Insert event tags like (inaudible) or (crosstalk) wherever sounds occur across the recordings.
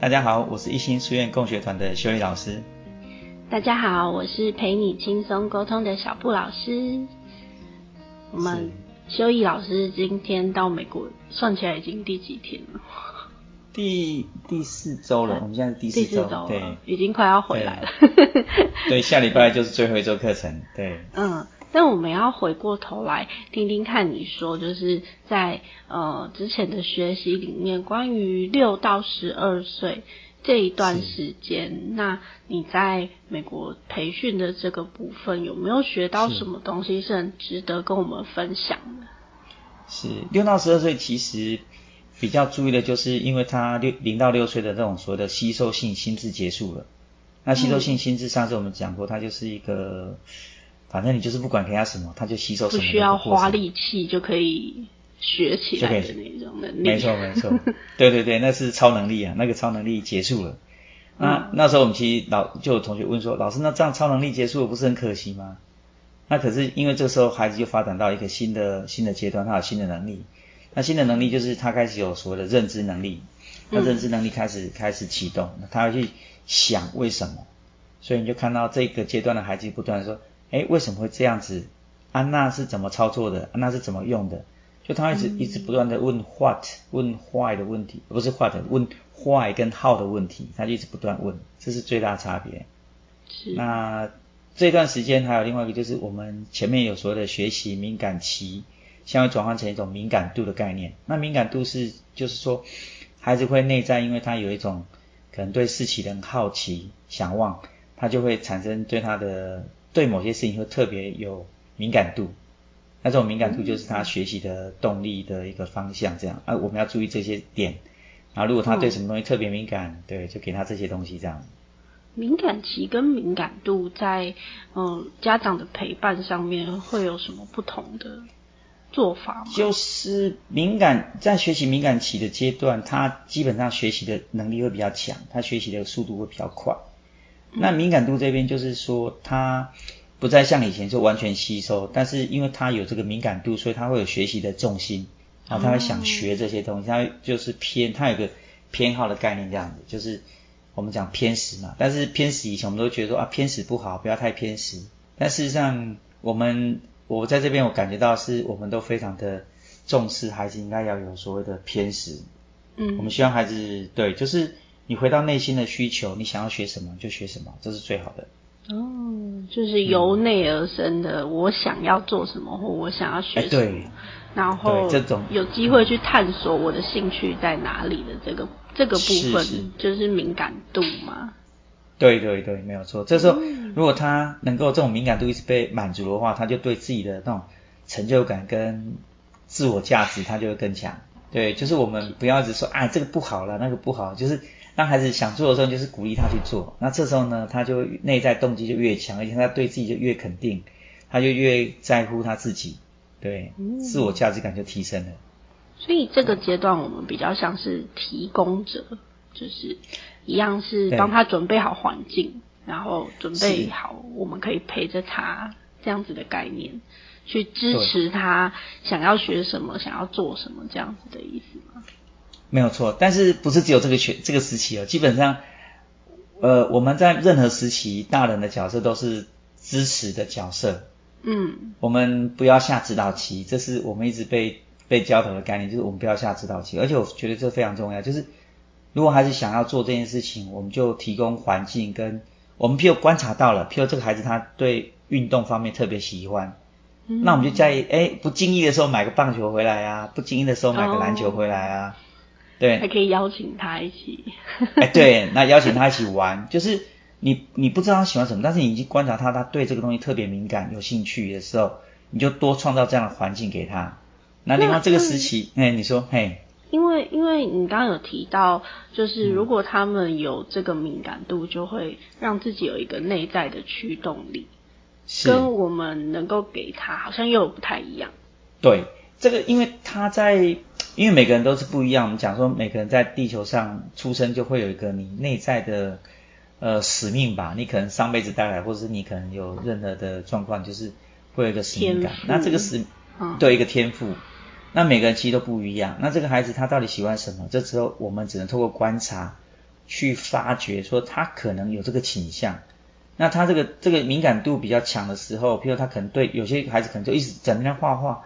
大家好，我是一心书院共学团的修理老师。大家好，我是陪你轻松沟通的小布老师。我们修义老师今天到美国，算起来已经第几天了？第第四周了，我们现在是第四周，对，已经快要回来了。对，下礼拜就是最后一周课程，对。嗯。但我们要回过头来听听看，你说就是在呃之前的学习里面，关于六到十二岁这一段时间，那你在美国培训的这个部分，有没有学到什么东西是很值得跟我们分享的？是六到十二岁，其实比较注意的就是，因为他六零到六岁的这种所谓的吸收性心智结束了。那吸收性心智上次我们讲过，它就是一个。反正你就是不管给他什么，他就吸收什么。不需要花力气就可以学起来的那种能力。没错没错，(laughs) 对对对，那是超能力啊！那个超能力结束了。那那时候我们其实老就有同学问说，老师那这样超能力结束了不是很可惜吗？那可是因为这时候孩子就发展到一个新的新的阶段，他有新的能力。那新的能力就是他开始有所谓的认知能力，他认知能力开始开始启动，他要去想为什么。所以你就看到这个阶段的孩子不断说。哎，为什么会这样子？安娜是怎么操作的？安娜是怎么用的？就他一直一直不断的问 what，问 why 的问题，不是 what，问 why 跟 how 的问题，他就一直不断问，这是最大差别。是。那这段时间还有另外一个，就是我们前面有所谓的学习敏感期，将会转换成一种敏感度的概念。那敏感度是，就是说孩子会内在，因为他有一种可能对事情的好奇、想望，他就会产生对他的。对某些事情会特别有敏感度，那这种敏感度就是他学习的动力的一个方向。这样啊，我们要注意这些点。然后如果他对什么东西特别敏感，对，就给他这些东西这样。敏感期跟敏感度在嗯家长的陪伴上面会有什么不同的做法吗？就是敏感在学习敏感期的阶段，他基本上学习的能力会比较强，他学习的速度会比较快。那敏感度这边就是说，他不再像以前就完全吸收，但是因为他有这个敏感度，所以他会有学习的重心，然后他会想学这些东西，他就是偏，他有个偏好的概念这样子，就是我们讲偏食嘛。但是偏食以前我们都觉得说啊偏食不好，不要太偏食。但事实上，我们我在这边我感觉到是我们都非常的重视孩子应该要有所谓的偏食。嗯，我们希望孩子对就是。你回到内心的需求，你想要学什么就学什么，这是最好的。哦，就是由内而生的，我想要做什么或我想要学什么，然后这种有机会去探索我的兴趣在哪里的这个这个部分，就是敏感度嘛。对对对，没有错。这时候如果他能够这种敏感度一直被满足的话，他就对自己的那种成就感跟自我价值，他就会更强。对，就是我们不要一直说啊这个不好了，那个不好，就是。当孩子想做的时候，就是鼓励他去做。那这时候呢，他就内在动机就越强，而且他对自己就越肯定，他就越在乎他自己，对，自我价值感就提升了。所以这个阶段我们比较像是提供者，就是一样是帮他准备好环境，然后准备好我们可以陪着他这样子的概念，去支持他想要学什么，想要做什么这样子的意思吗？没有错，但是不是只有这个学这个时期哦？基本上，呃，我们在任何时期，大人的角色都是支持的角色。嗯，我们不要下指导棋，这是我们一直被被教导的概念，就是我们不要下指导棋。而且我觉得这非常重要，就是如果孩子想要做这件事情，我们就提供环境，跟我们譬如观察到了，譬如这个孩子他对运动方面特别喜欢，那我们就在哎不经意的时候买个棒球回来啊，不经意的时候买个篮球回来啊。对，还可以邀请他一起。哎，对，(laughs) 那邀请他一起玩，就是你你不知道他喜欢什么，但是你已经观察他，他对这个东西特别敏感、有兴趣的时候，你就多创造这样的环境给他。那另外这个时期，哎，你说，嘿，因为因为你刚刚有提到，就是如果他们有这个敏感度，就会让自己有一个内在的驱动力，跟我们能够给他好像又不太一样。对，这个因为他在。因为每个人都是不一样，我们讲说每个人在地球上出生就会有一个你内在的呃使命吧，你可能上辈子带来，或者是你可能有任何的状况，就是会有一个使命感。那这个使对一个天赋，那每个人其实都不一样。那这个孩子他到底喜欢什么？这时候我们只能透过观察，去发掘说他可能有这个倾向。那他这个这个敏感度比较强的时候，譬如他可能对有些孩子可能就一直整天画画，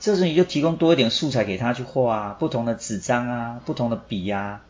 这时候你就提供多一点素材给他去画啊，不同的纸张啊，不同的笔啊，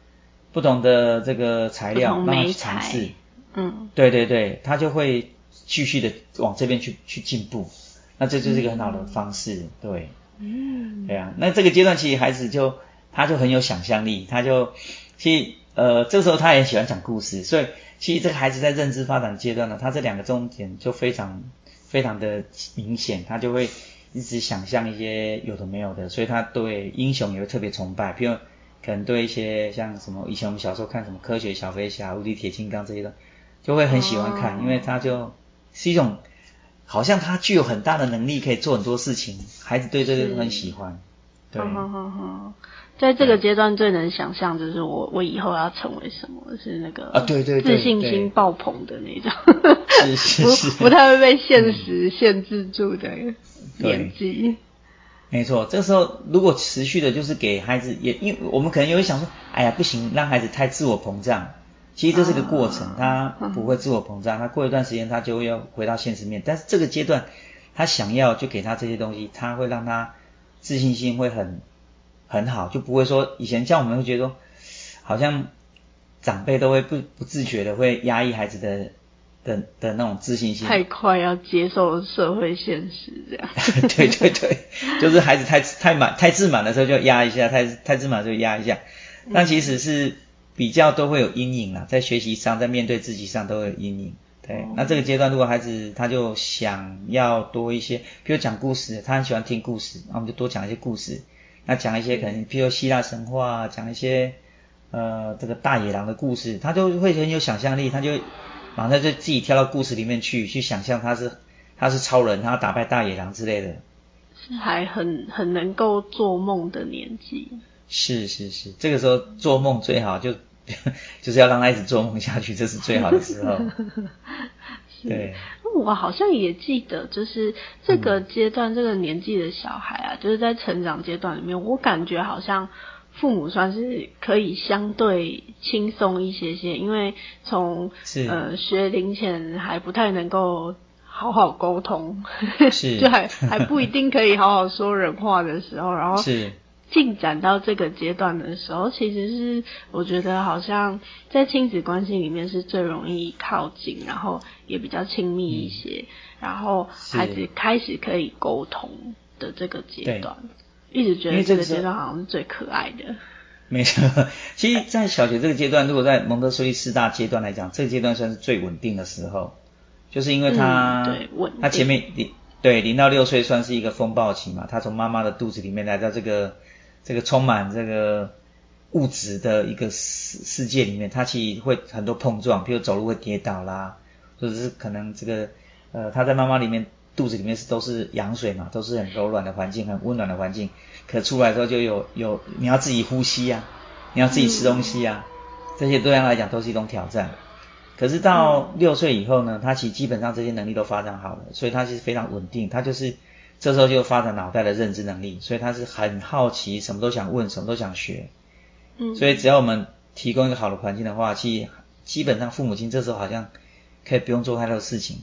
不同的这个材料让他去尝试。嗯，对对对，他就会继续的往这边去去进步。那这就是一个很好的方式，对。嗯，对啊，那这个阶段其实孩子就他就很有想象力，他就其实呃这时候他也喜欢讲故事，所以其实这个孩子在认知发展阶段呢，他这两个重点就非常非常的明显，他就会一直想象一些有的没有的，所以他对英雄也会特别崇拜，比如可能对一些像什么以前我们小时候看什么科学小飞侠、无敌铁金刚这些的，就会很喜欢看，因为他就是一种。好像他具有很大的能力，可以做很多事情，孩子对这个都很喜欢。对，在这个阶段最能想象就是我我以后要成为什么，是那个啊对对自信心爆棚的那种，是是 (laughs) 是，不太会被现实限制住的年纪。没错，这时候如果持续的，就是给孩子也，因为我们可能也会想说，哎呀不行，让孩子太自我膨胀。其实这是个过程，他不会自我膨胀，他过一段时间他就会要回到现实面。但是这个阶段，他想要就给他这些东西，他会让他自信心会很很好，就不会说以前像我们会觉得说，好像长辈都会不不自觉的会压抑孩子的的的那种自信心，太快要接受社会现实这样。对 (laughs) 对对，(laughs) 就是孩子太太满太自满的时候就压一下，太太自满就压一下，但其实是。比较都会有阴影啦，在学习上，在面对自己上都会有阴影。对，那这个阶段如果孩子他就想要多一些，比如讲故事，他很喜欢听故事，那我们就多讲一些故事。那讲一些可能，譬如希腊神话，讲一些呃这个大野狼的故事，他就会很有想象力，他就马上就自己跳到故事里面去，去想象他是他是超人，他要打败大野狼之类的。是还很很能够做梦的年纪。是是是，这个时候做梦最好就。(laughs) 就是要让他一直做梦下去，这是最好的时候。(laughs) 对，我好像也记得，就是这个阶段、这个年纪的小孩啊，就是在成长阶段里面，我感觉好像父母算是可以相对轻松一些些，因为从呃学龄前还不太能够好好沟通，(laughs) 是。就还还不一定可以好好说人话的时候，然后是。进展到这个阶段的时候，其实是我觉得好像在亲子关系里面是最容易靠近，然后也比较亲密一些，然后孩子开始可以沟通的这个阶段，一直觉得这个阶段好像是最可爱的。没错，其实，在小学这个阶段，如果在蒙特梭利四大阶段来讲，这个阶段算是最稳定的时候，就是因为他，对，他前面零对零到六岁算是一个风暴期嘛，他从妈妈的肚子里面来到这个。这个充满这个物质的一个世世界里面，他其实会很多碰撞，比如走路会跌倒啦，或者是可能这个呃他在妈妈里面肚子里面是都是羊水嘛，都是很柔软的环境，很温暖的环境，可出来之后就有有你要自己呼吸啊，你要自己吃东西啊，这些对他来讲都是一种挑战。可是到六岁以后呢，他其实基本上这些能力都发展好了，所以他其实非常稳定，他就是。这时候就发展脑袋的认知能力，所以他是很好奇，什么都想问，什么都想学。嗯，所以只要我们提供一个好的环境的话，其实基本上父母亲这时候好像可以不用做太多事情。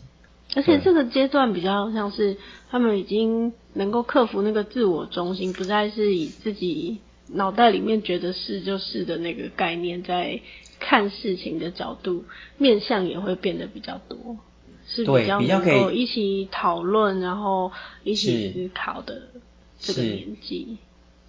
而且这个阶段比较像是他们已经能够克服那个自我中心，不再是以自己脑袋里面觉得是就是的那个概念在看事情的角度，面向也会变得比较多。是比较能够一起讨论，然后一起思考的这个年纪，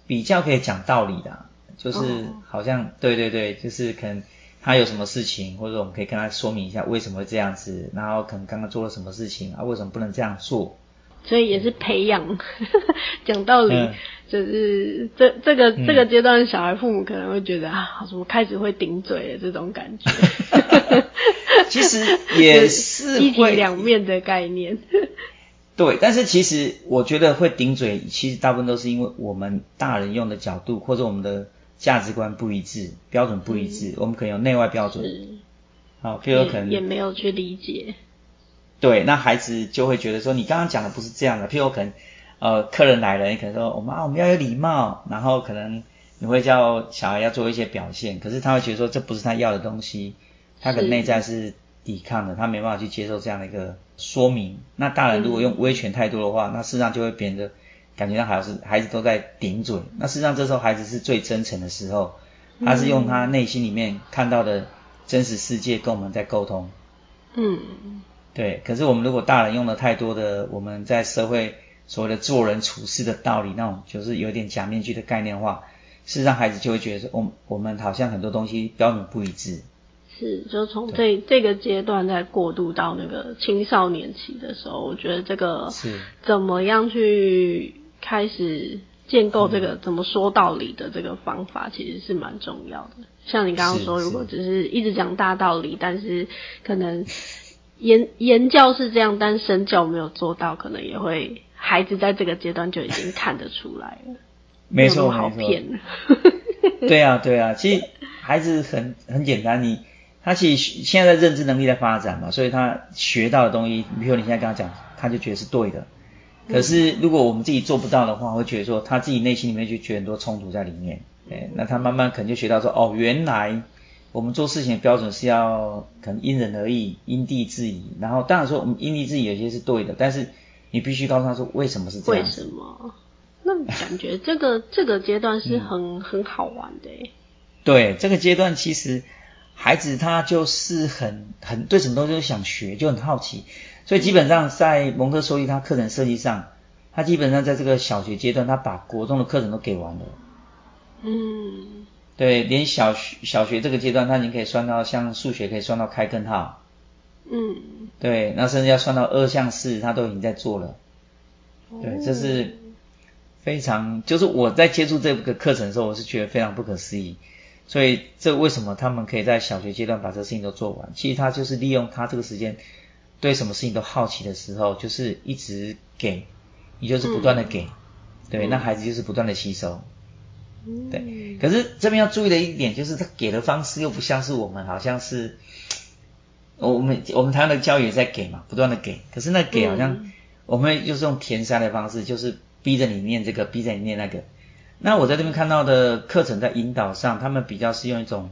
比较可以讲道理的，就是好像对对对，就是可能他有什么事情，或者我们可以跟他说明一下为什么会这样子，然后可能刚刚做了什么事情啊，为什么不能这样做？所以也是培养 (laughs) 讲道理，就是这这个这个阶段，小孩父母可能会觉得啊，怎么开始会顶嘴了这种感觉。(laughs) 其实也是一体两面的概念。(laughs) 对，但是其实我觉得会顶嘴，其实大部分都是因为我们大人用的角度或者我们的价值观不一致，标准不一致，我们可能有内外标准。好，譬如可能也没有去理解。对，那孩子就会觉得说，你刚刚讲的不是这样的。譬如可能呃，客人来了，你可能说，我们啊，我们要有礼貌，然后可能你会叫小孩要做一些表现，可是他会觉得说这不是他要的东西，他的内在是抵抗的，他没办法去接受这样的一个说明。那大人如果用威权太多的话，那事实上就会变得感觉到孩子孩子都在顶嘴。那事实上这时候孩子是最真诚的时候，他是用他内心里面看到的真实世界跟我们在沟通。嗯，对。可是我们如果大人用了太多的我们在社会所谓的做人处事的道理，那种就是有点假面具的概念化。事实上，孩子就会觉得说，我我们好像很多东西标准不一致。是，就从这这个阶段再过渡到那个青少年期的时候，我觉得这个是怎么样去开始建构这个怎么说道理的这个方法，其实是蛮重要的。像你刚刚说，如果只是一直讲大道理，但是可能言言教是这样，但身教没有做到，可能也会孩子在这个阶段就已经看得出来了。(laughs) 没错，好骗。(laughs) (laughs) 对啊，对啊，其实孩子很很简单，你他其实现在的认知能力在发展嘛，所以他学到的东西，比如你现在跟他讲，他就觉得是对的。可是如果我们自己做不到的话，会觉得说他自己内心里面就觉得很多冲突在里面。哎，那他慢慢可能就学到说，哦，原来我们做事情的标准是要可能因人而异，因地制宜。然后当然说我们因地制宜有些是对的，但是你必须告诉他说为什么是这样。为什么？那感觉这个这个阶段是很很好玩的诶。对，这个阶段其实孩子他就是很很对什么东西都想学，就很好奇，所以基本上在蒙特梭利他课程设计上，他基本上在这个小学阶段，他把国中的课程都给完了。嗯。对，连小学小学这个阶段，他已经可以算到像数学可以算到开根号。嗯。对，那甚至要算到二项式，他都已经在做了。对，这是。非常，就是我在接触这个课程的时候，我是觉得非常不可思议。所以这为什么他们可以在小学阶段把这个事情都做完？其实他就是利用他这个时间，对什么事情都好奇的时候，就是一直给，你就是不断的给，对，那孩子就是不断的吸收。对，可是这边要注意的一点就是，他给的方式又不像是我们，好像是我们我们台湾的教育也在给嘛，不断的给，可是那给好像我们就是用填塞的方式，就是。逼着你念这个，逼着你念那个。那我在这边看到的课程在引导上，他们比较是用一种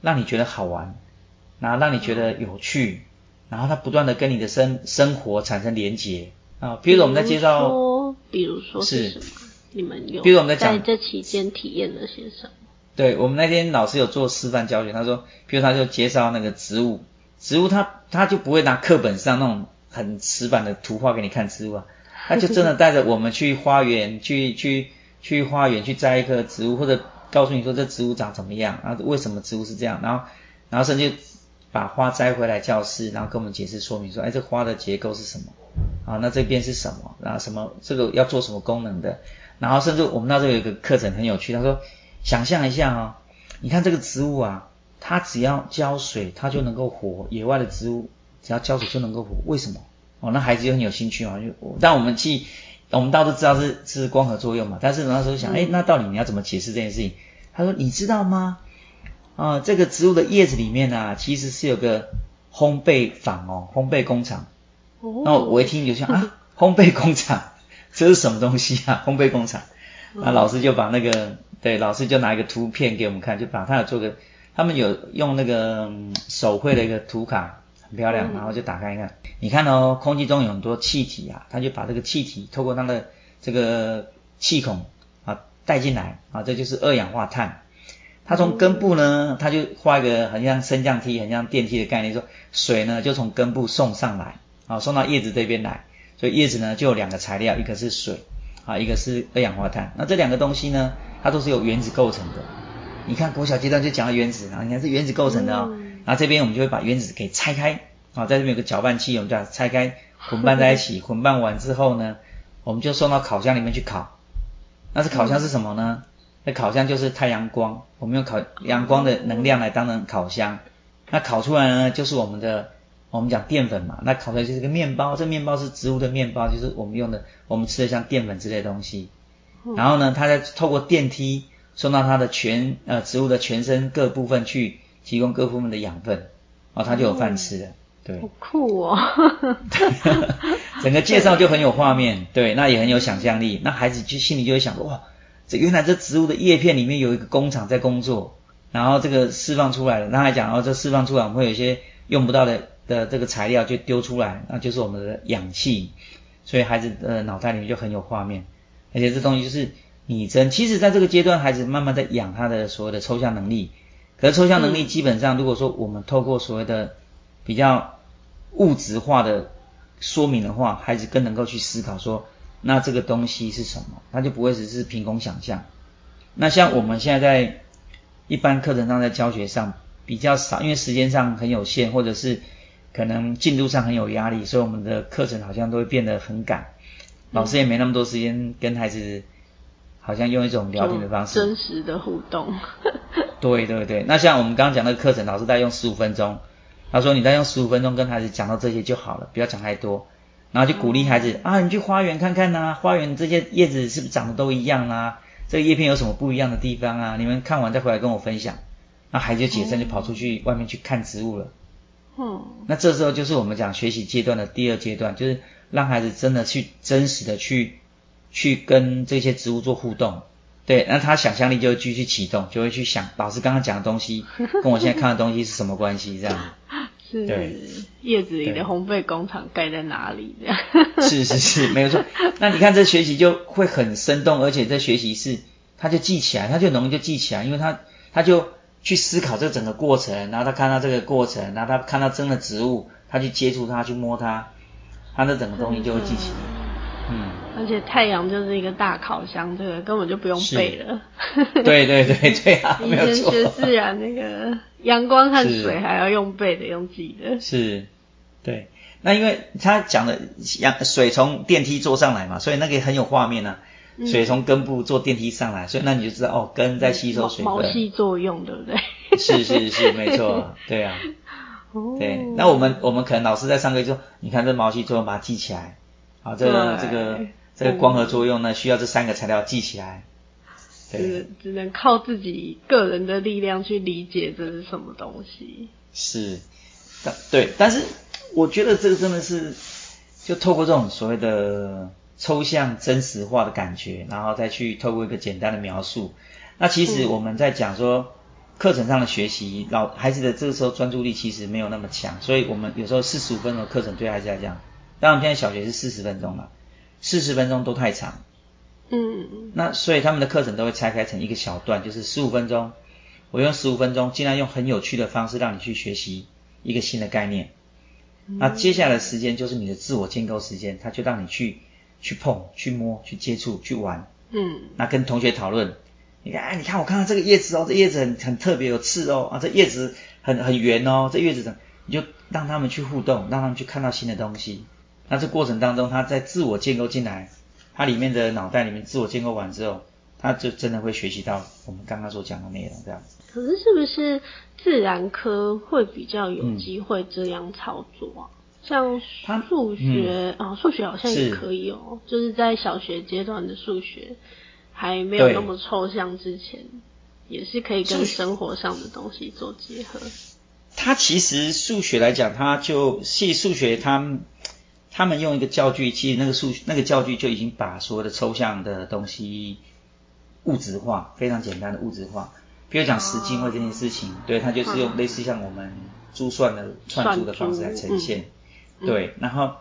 让你觉得好玩，然后让你觉得有趣，然后他不断的跟你的生生活产生连结啊。比如说我们在介绍，比如说是你们有，比如我们在讲在这期间体验了些什么？对我们那天老师有做示范教学，他说，比如他就介绍那个植物，植物他他就不会拿课本上那种很死板的图画给你看植物啊。他就真的带着我们去花园，去去去花园去摘一棵植物，或者告诉你说这植物长怎么样啊？为什么植物是这样？然后然后甚至把花摘回来教室，然后跟我们解释说明说，哎，这花的结构是什么？啊，那这边是什么？然后什么这个要做什么功能的？然后甚至我们那时候有一个课程很有趣，他说想象一下啊，你看这个植物啊，它只要浇水它就能够活，野外的植物只要浇水就能够活，为什么？哦，那孩子就很有兴趣嘛，就但我们去，我们大家都知道是是光合作用嘛，但是那时候想，哎，那到底你要怎么解释这件事情？他说，你知道吗？啊，这个植物的叶子里面啊，其实是有个烘焙坊哦，烘焙工厂。哦。那我一听就想啊，烘焙工厂，这是什么东西啊？(laughs) 烘焙工厂。那老师就把那个，对，老师就拿一个图片给我们看，就把他有做个，他们有用那个手绘的一个图卡。很漂亮，然后就打开一看，你看哦，空气中有很多气体啊，他就把这个气体透过它的这个气孔啊带进来啊，这就是二氧化碳。它从根部呢，它就画一个很像升降梯、很像电梯的概念，说水呢就从根部送上来啊，送到叶子这边来，所以叶子呢就有两个材料，一个是水啊，一个是二氧化碳。那这两个东西呢，它都是由原子构成的。你看国小阶段就讲到原子啊，你看是原子构成的哦。然后这边我们就会把原子给拆开啊，在这边有个搅拌器，我们就把拆开 (laughs) 混拌在一起。混拌完之后呢，我们就送到烤箱里面去烤。那这烤箱是什么呢？那烤箱就是太阳光，我们用烤阳光的能量来当成烤箱。那烤出来呢，就是我们的我们讲淀粉嘛。那烤出来就是个面包，这面包是植物的面包，就是我们用的我们吃的像淀粉之类的东西。然后呢，它再透过电梯送到它的全呃植物的全身各部分去。提供各部分的养分，哦，它就有饭吃了，对，好酷哦 (laughs) (laughs) 整个介绍就很有画面，对，那也很有想象力，那孩子就心里就会想，哇，这原来这植物的叶片里面有一个工厂在工作，然后这个释放出来了。他还讲哦，这释放出来我们会有一些用不到的的这个材料就丢出来，那就是我们的氧气。所以孩子的脑袋里面就很有画面，而且这东西就是拟真。其实在这个阶段，孩子慢慢在养他的所谓的抽象能力。可是抽象能力基本上，如果说我们透过所谓的比较物质化的说明的话，孩子更能够去思考说，那这个东西是什么，他就不会只是凭空想象。那像我们现在在一般课程上在教学上比较少，因为时间上很有限，或者是。可能进度上很有压力，所以我们的课程好像都会变得很赶，老师也没那么多时间跟孩子，好像用一种聊天的方式，真实的互动。(laughs) 对对对，那像我们刚刚讲的课程，老师在用十五分钟，他说你再用十五分钟跟孩子讲到这些就好了，不要讲太多，然后就鼓励孩子啊，你去花园看看呐，花园这些叶子是不是长得都一样啊？这个叶片有什么不一样的地方啊？你们看完再回来跟我分享。那孩子就起身就跑出去外面去看植物了。嗯，那这时候就是我们讲学习阶段的第二阶段，就是让孩子真的去真实的去去跟这些植物做互动，对，那他想象力就会继续启动，就会去想老师刚刚讲的东西跟我现在看的东西是什么关系，这样。(laughs) 是。对。叶子里的烘焙工厂盖在哪里？这样。(laughs) 是是是，没有错。那你看这学习就会很生动，而且这学习是他就记起来，他就容易就记起来，因为他他就。去思考这整个过程，然后他看到这个过程，然后他看到真的植物，他去接触它，去摸它，他的整个东西就会记起来。嗯，而且太阳就是一个大烤箱，这个根本就不用背了。对对对对啊，以前学自然那个阳光和水还要用背的，用记的。是，对。那因为他讲的阳水从电梯坐上来嘛，所以那个很有画面呢。水从根部坐电梯上来，所以那你就知道哦，根在吸收水分。毛细作用，对不对？是是是，没错，(laughs) 对啊。对，那我们我们可能老师在上课就说，你看这毛细作用，把它记起来。好，这个这个这个光合作用呢，需要这三个材料记起来。只只能靠自己个人的力量去理解这是什么东西。是，但对，但是我觉得这个真的是，就透过这种所谓的。抽象真实化的感觉，然后再去透过一个简单的描述。那其实我们在讲说课程上的学习，老孩子的这个时候专注力其实没有那么强，所以我们有时候四十五分钟的课程对孩子来讲，当然现在小学是四十分钟了，四十分钟都太长。嗯嗯。那所以他们的课程都会拆开成一个小段，就是十五分钟，我用十五分钟，尽量用很有趣的方式让你去学习一个新的概念。那接下来的时间就是你的自我建构时间，他就让你去。去碰、去摸、去接触、去玩，嗯，那跟同学讨论，你看，哎，你看我看到这个叶子哦，这叶子很很特别有刺哦，啊，这叶子很很圆哦，这叶子怎，你就让他们去互动，让他们去看到新的东西。那这过程当中，他在自我建构进来，他里面的脑袋里面自我建构完之后，他就真的会学习到我们刚刚所讲的内容这样子。可是是不是自然科会比较有机会这样操作啊？像数学啊，数学好像也可以哦，就是在小学阶段的数学还没有那么抽象之前，也是可以跟生活上的东西做结合。它其实数学来讲，它就系数学，他他们用一个教具，其实那个数那个教具就已经把所有的抽象的东西物质化，非常简单的物质化。比如讲十进位这件事情，对，它就是用类似像我们珠算的串珠的方式来呈现。对，然后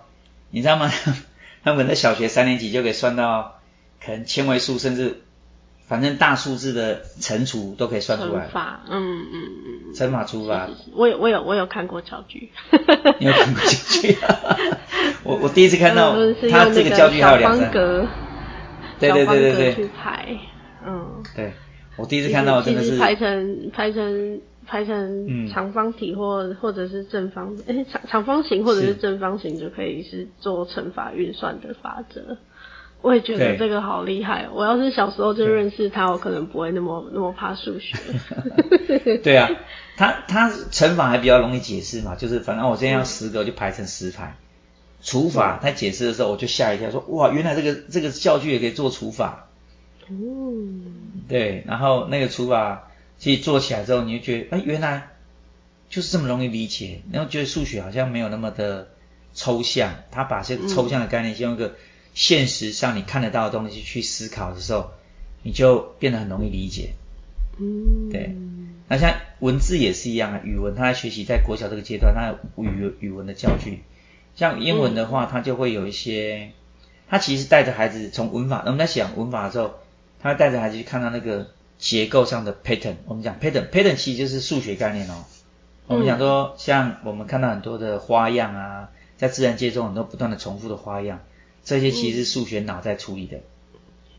你知道吗？(laughs) 他们在小学三年级就可以算到可能千位数，甚至反正大数字的乘除都可以算出来。乘法，嗯嗯嗯。乘法除法。我有我有我有看过教具。(laughs) 你有看过教具？(laughs) 我我第一次看到他这个教具还有两格。对对对对对。去排，嗯。对，我第一次看到真的是排成排成。排成长方体或或者是正方，哎长长方形或者是正方形就可以是做乘法运算的法则。我也觉得这个好厉害。我要是小时候就认识他，我可能不会那么 (laughs) 那么怕数学。(laughs) 对啊，他他乘法还比较容易解释嘛，就是反正我今天要十个就排成十排。除法他解释的时候我就吓一跳，说哇原来这个这个教具也可以做除法。哦。对，然后那个除法。其实做起来之后，你就觉得，哎，原来就是这么容易理解。然后觉得数学好像没有那么的抽象，他把这个抽象的概念用一个现实上你看得到的东西去思考的时候，你就变得很容易理解。嗯，对。那像文字也是一样啊，语文他在学习在国小这个阶段，他有语语文的教具。像英文的话，他就会有一些，他其实带着孩子从文法，我们在讲文法的时候，他会带着孩子去看到那个结构上的 pattern。我们讲 pattern，pattern 其实就是数学概念哦。我们讲说，像我们看到很多的花样啊，在自然界中很多不断的重复的花样，这些其实是数学脑在处理的。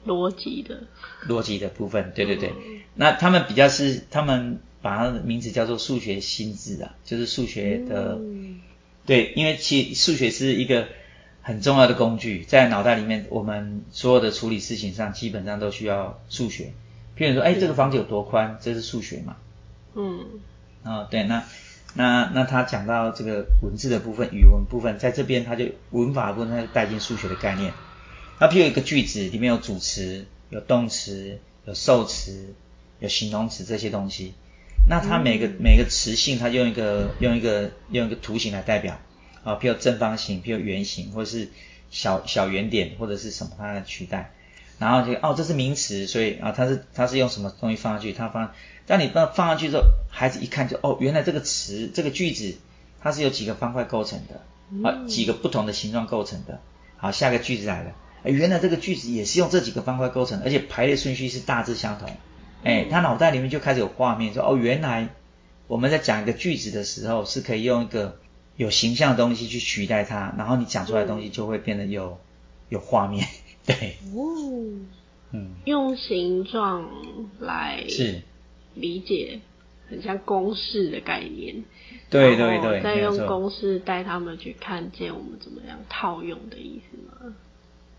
逻辑的。逻辑的部分，对对对。那他们比较是，他们把它的名字叫做数学心智啊，就是数学的。对，因为其数学是一个很重要的工具，在脑袋里面，我们所有的处理事情上，基本上都需要数学。譬如说，哎，这个房子有多宽，这是数学嘛？嗯。哦，对，那那那他讲到这个文字的部分，语文部分，在这边他就文法部分，他就带进数学的概念。那譬如一个句子里面有主词、有动词、有受词、有形容词这些东西，那它每个每个词性，它用一个用一个用一个图形来代表啊，譬如正方形，譬如圆形，或者是小小圆点，或者是什么它来取代。然后就哦，这是名词，所以啊，它是它是用什么东西放上去？它放，当你放放上去之后，孩子一看就哦，原来这个词这个句子它是由几个方块构成的啊，几个不同的形状构成的。好，下个句子来了。哎原来这个句子也是用这几个方块构成，而且排列顺序是大致相同。哎，他脑袋里面就开始有画面，说哦，原来我们在讲一个句子的时候，是可以用一个有形象的东西去取代它，然后你讲出来的东西就会变得有有画面。对，哦，嗯，用形状来是。理解，很像公式的概念。对对对，再用公式带他们去看见我们怎么样套用的意思吗？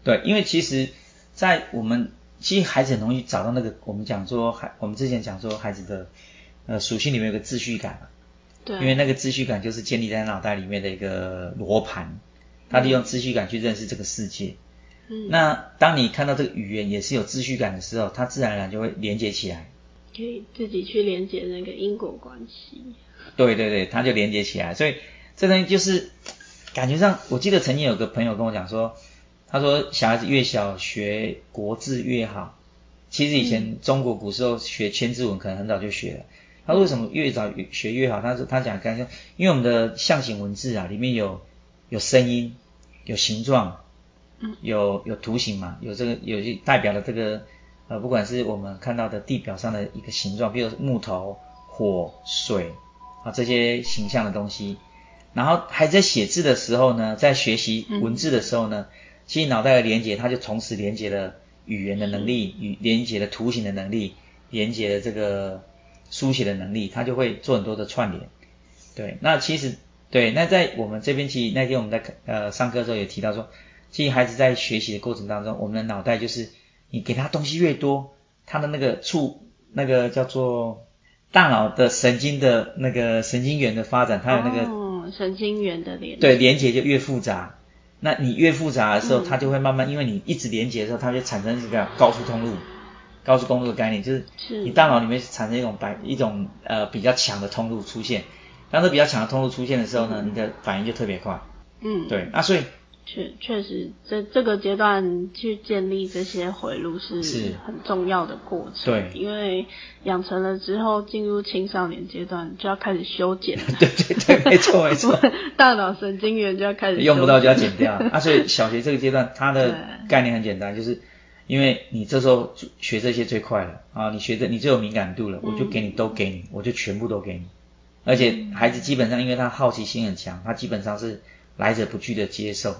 对，因为其实，在我们其实孩子很容易找到那个我们讲说孩，我们之前讲说孩子的呃属性里面有个秩序感嘛，对，因为那个秩序感就是建立在脑袋里面的一个罗盘，他利用秩序感去认识这个世界。嗯，那当你看到这个语言也是有秩序感的时候，它自然而然就会连接起来，可以自己去连接那个因果关系。对对对，它就连接起来，所以这东西就是感觉上，我记得曾经有个朋友跟我讲说。他说：“小孩子越小学国字越好。其实以前中国古时候学千字文可能很早就学了。他说为什么越早学越好？他说他讲刚才因为我们的象形文字啊，里面有有声音、有形状，有有图形嘛，有这个有些代表的这个呃，不管是我们看到的地表上的一个形状，比如木头、火、水啊这些形象的东西。然后还在写字的时候呢，在学习文字的时候呢。”其实脑袋的连接，它就同时连接了语言的能力，与连接了图形的能力，连接了这个书写的能力，它就会做很多的串联。对，那其实对，那在我们这边，其实那天我们在呃上课的时候也提到说，其实孩子在学习的过程当中，我们的脑袋就是你给他东西越多，他的那个触那个叫做大脑的神经的那个神经元的发展，它有那个神经元的连对连接就越复杂。那你越复杂的时候，它就会慢慢，因为你一直连接的时候，它就产生这个高速通路、高速公路的概念，就是你大脑里面产生一种白一种呃比较强的通路出现。当这比较强的通路出现的时候呢，你的反应就特别快。嗯，对，那所以。确确实，这这个阶段去建立这些回路是很重要的过程。对，因为养成了之后，进入青少年阶段就要开始修剪。(laughs) 对对对，没错没错。(laughs) 大脑神经元就要开始用不到就要剪掉。啊，所以小学这个阶段，它的概念很简单，就是因为你这时候学这些最快了啊，你学的你最有敏感度了，我就给你都给你，我就全部都给你。而且孩子基本上因为他好奇心很强，他基本上是来者不拒的接受。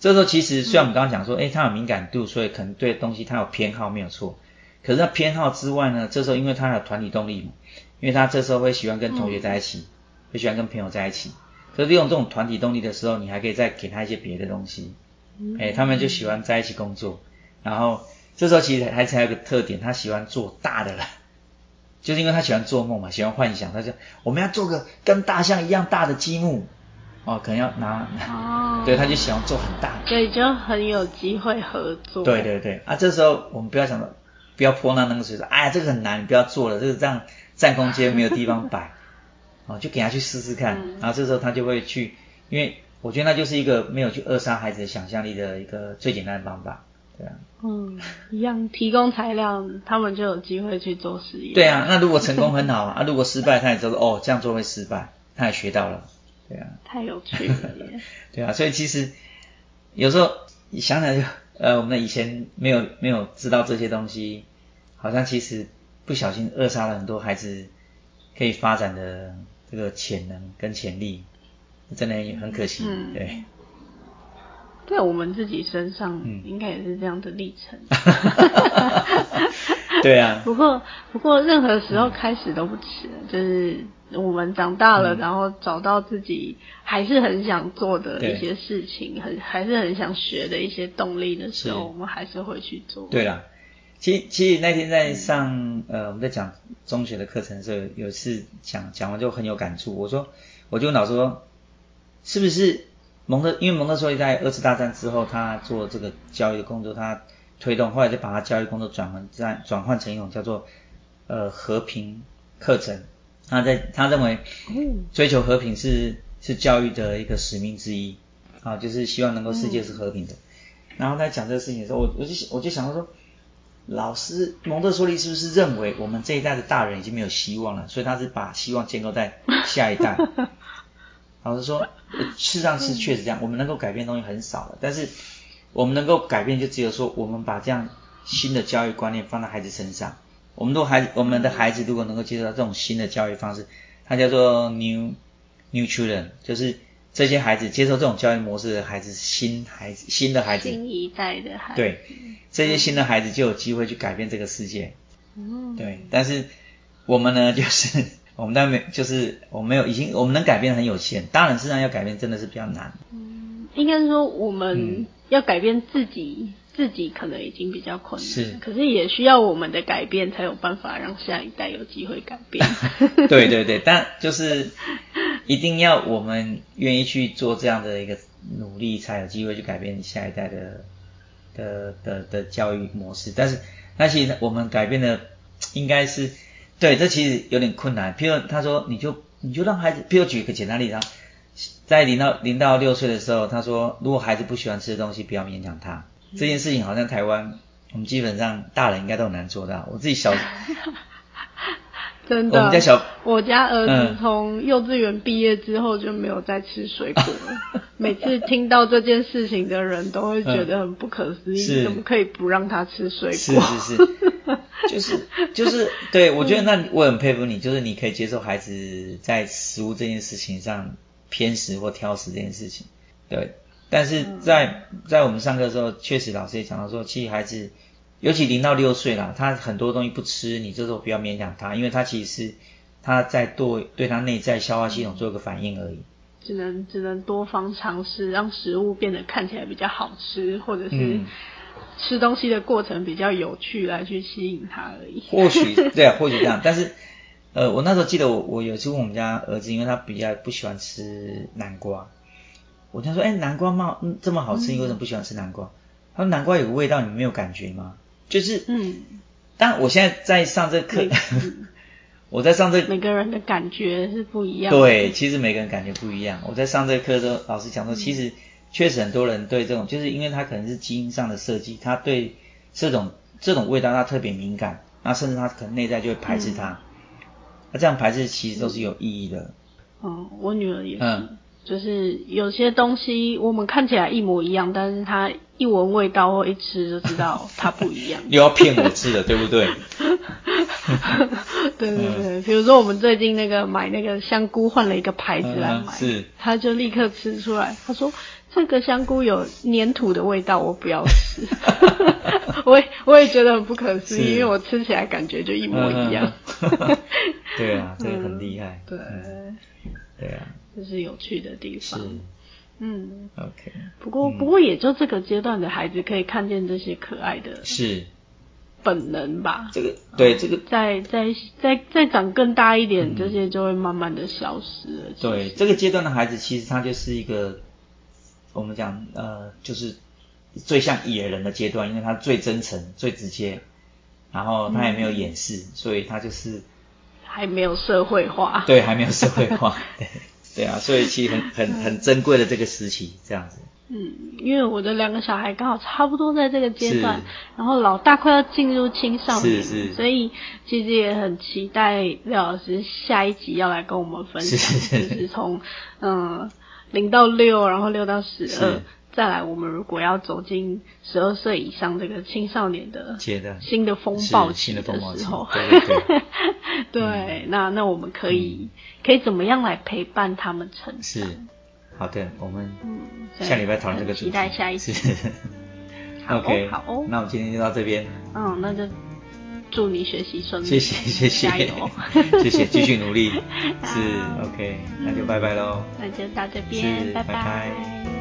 这时候其实虽然我们刚刚讲说，哎，他有敏感度，所以可能对东西他有偏好没有错。可是他偏好之外呢，这时候因为他有团体动力嘛，因为他这时候会喜欢跟同学在一起，会喜欢跟朋友在一起。可是利用这种团体动力的时候，你还可以再给他一些别的东西。哎，他们就喜欢在一起工作。然后这时候其实孩子还有个特点，他喜欢做大的了，(laughs) 就是因为他喜欢做梦嘛，喜欢幻想。他就我们要做个跟大象一样大的积木。哦，可能要拿，哦，(laughs) 对，他就喜欢做很大，所以就很有机会合作。对对对，啊，这时候我们不要想到，不要泼那那个水说，哎呀，这个很难，你不要做了，这个这样占空间没有地方摆，(laughs) 哦，就给他去试试看，然后这时候他就会去，因为我觉得那就是一个没有去扼杀孩子的想象力的一个最简单的方法。对啊。嗯，一样提供材料，他们就有机会去做实验。对啊，那如果成功很好啊，如果失败，他也知道哦，这样做会失败，他也学到了。对啊。太有趣了耶。(laughs) 对啊，所以其实有时候你想想就，呃，我们以前没有没有知道这些东西，好像其实不小心扼杀了很多孩子可以发展的这个潜能跟潜力，真的很可惜。嗯对。在我们自己身上，应该也是这样的历程。(laughs) (laughs) (laughs) 对啊。不过，不过任何时候开始都不迟。就是我们长大了，然后找到自己还是很想做的一些事情，很还是很想学的一些动力的时候，我们还是会去做。对啦，其其实那天在上呃我们在讲中学的课程的时候，有一次讲讲完就很有感触。我说，我就问老师说，是不是？蒙特，因为蒙特梭利在二次大战之后，他做这个教育的工作，他推动，后来就把他教育工作转换在转换成一种叫做呃和平课程。他在他认为，追求和平是是教育的一个使命之一啊，就是希望能够世界是和平的。然后在讲这个事情的时候，我我就我就想到说，老师蒙特梭利是不是认为我们这一代的大人已经没有希望了，所以他是把希望建构在 (laughs) 下一代。老实说，事实上是确实这样。我们能够改变的东西很少了，但是我们能够改变就只有说，我们把这样新的教育观念放在孩子身上。我们都孩我们的孩子如果能够接受到这种新的教育方式，它叫做 new new children，就是这些孩子接受这种教育模式的孩子，新孩子新的孩子，新一代的孩子，对这些新的孩子就有机会去改变这个世界。嗯，对，但是我们呢，就是。我们当然没，就是我们没有，已经我们能改变很有限，当然，事实上要改变真的是比较难。嗯，应该是说我们要改变自己，自己可能已经比较困难，是，可是也需要我们的改变，才有办法让下一代有机会改变。(laughs) 对对对，但就是一定要我们愿意去做这样的一个努力，才有机会去改变下一代的的的的教育模式。但是，那其实我们改变的应该是。对，这其实有点困难。譬如他说，你就你就让孩子，譬如举个简单例子，在零到零到六岁的时候，他说，如果孩子不喜欢吃的东西，不要勉强他。这件事情好像台湾，我们基本上大人应该都很难做到。我自己小。(laughs) 真的，我们家小，我家儿子从幼稚园毕业之后就没有再吃水果了。每次听到这件事情的人都会觉得很不可思议，(laughs) 怎么可以不让他吃水果？是是 (laughs) 是，就是就是，对我觉得那我很佩服你，就是你可以接受孩子在食物这件事情上偏食或挑食这件事情。对，但是在在我们上课的时候，确实老师也讲到说，其实孩子。尤其零到六岁啦，他很多东西不吃，你这时候不要勉强他，因为他其实是他在对对他内在消化系统做一个反应而已。只能只能多方尝试，让食物变得看起来比较好吃，或者是吃东西的过程比较有趣，来去吸引他而已。或许对啊，或许这样。但是呃，我那时候记得我我有一次问我们家儿子，因为他比较不喜欢吃南瓜，我他说哎，南瓜嘛这么好吃，你为什么不喜欢吃南瓜？他说南瓜有个味道，你没有感觉吗？就是，嗯，但我现在在上这课，(laughs) 我在上这每个人的感觉是不一样。对，其实每个人感觉不一样。我在上这课的时候，老师讲说，其实确实很多人对这种，就是因为他可能是基因上的设计，他对这种这种味道他特别敏感，那甚至他可能内在就会排斥它。那这样排斥其实都是有意义的。哦，我女儿也是。就是有些东西我们看起来一模一样，但是她一闻味道或一吃就知道它不一样。(laughs) 又要骗我吃的，对不对？(laughs) (laughs) 对对对，比如说我们最近那个买那个香菇，换了一个牌子来买，是，他就立刻吃出来，他说这个香菇有粘土的味道，我不要吃。(laughs) 我也我也觉得很不可思议，因为我吃起来感觉就一模一样。(laughs) 对啊，这个很厉害。对，对啊。这是有趣的地方。是，嗯，OK。不过，不过也就这个阶段的孩子可以看见这些可爱的，是本能吧？这个，对这个，再再再再长更大一点，这些就会慢慢的消失了。对，这个阶段的孩子，其实他就是一个我们讲呃，就是最像野人的阶段，因为他最真诚、最直接，然后他也没有掩饰，所以他就是还没有社会化。对，还没有社会化。(laughs) 对。对啊，所以其实很很很珍贵的这个时期，这样子。嗯，因为我的两个小孩刚好差不多在这个阶段，然后老大快要进入青少年，是是。所以其实也很期待廖老师下一集要来跟我们分享，是就是从嗯零到六，然后六到十二是，再来我们如果要走进十二岁以上这个青少年的新的风暴的时候，对对对。对 (laughs) 那那我们可以、可以怎么样来陪伴他们成长？是好的，我们嗯，下礼拜讨论这个主题。很期待下一次。(laughs) OK，好。哦那我们今天就到这边，嗯，那就祝你学习顺利，谢谢谢谢。加油，(laughs) 谢谢，继续努力。是 OK，那就拜拜喽。那就到这是边，拜。拜拜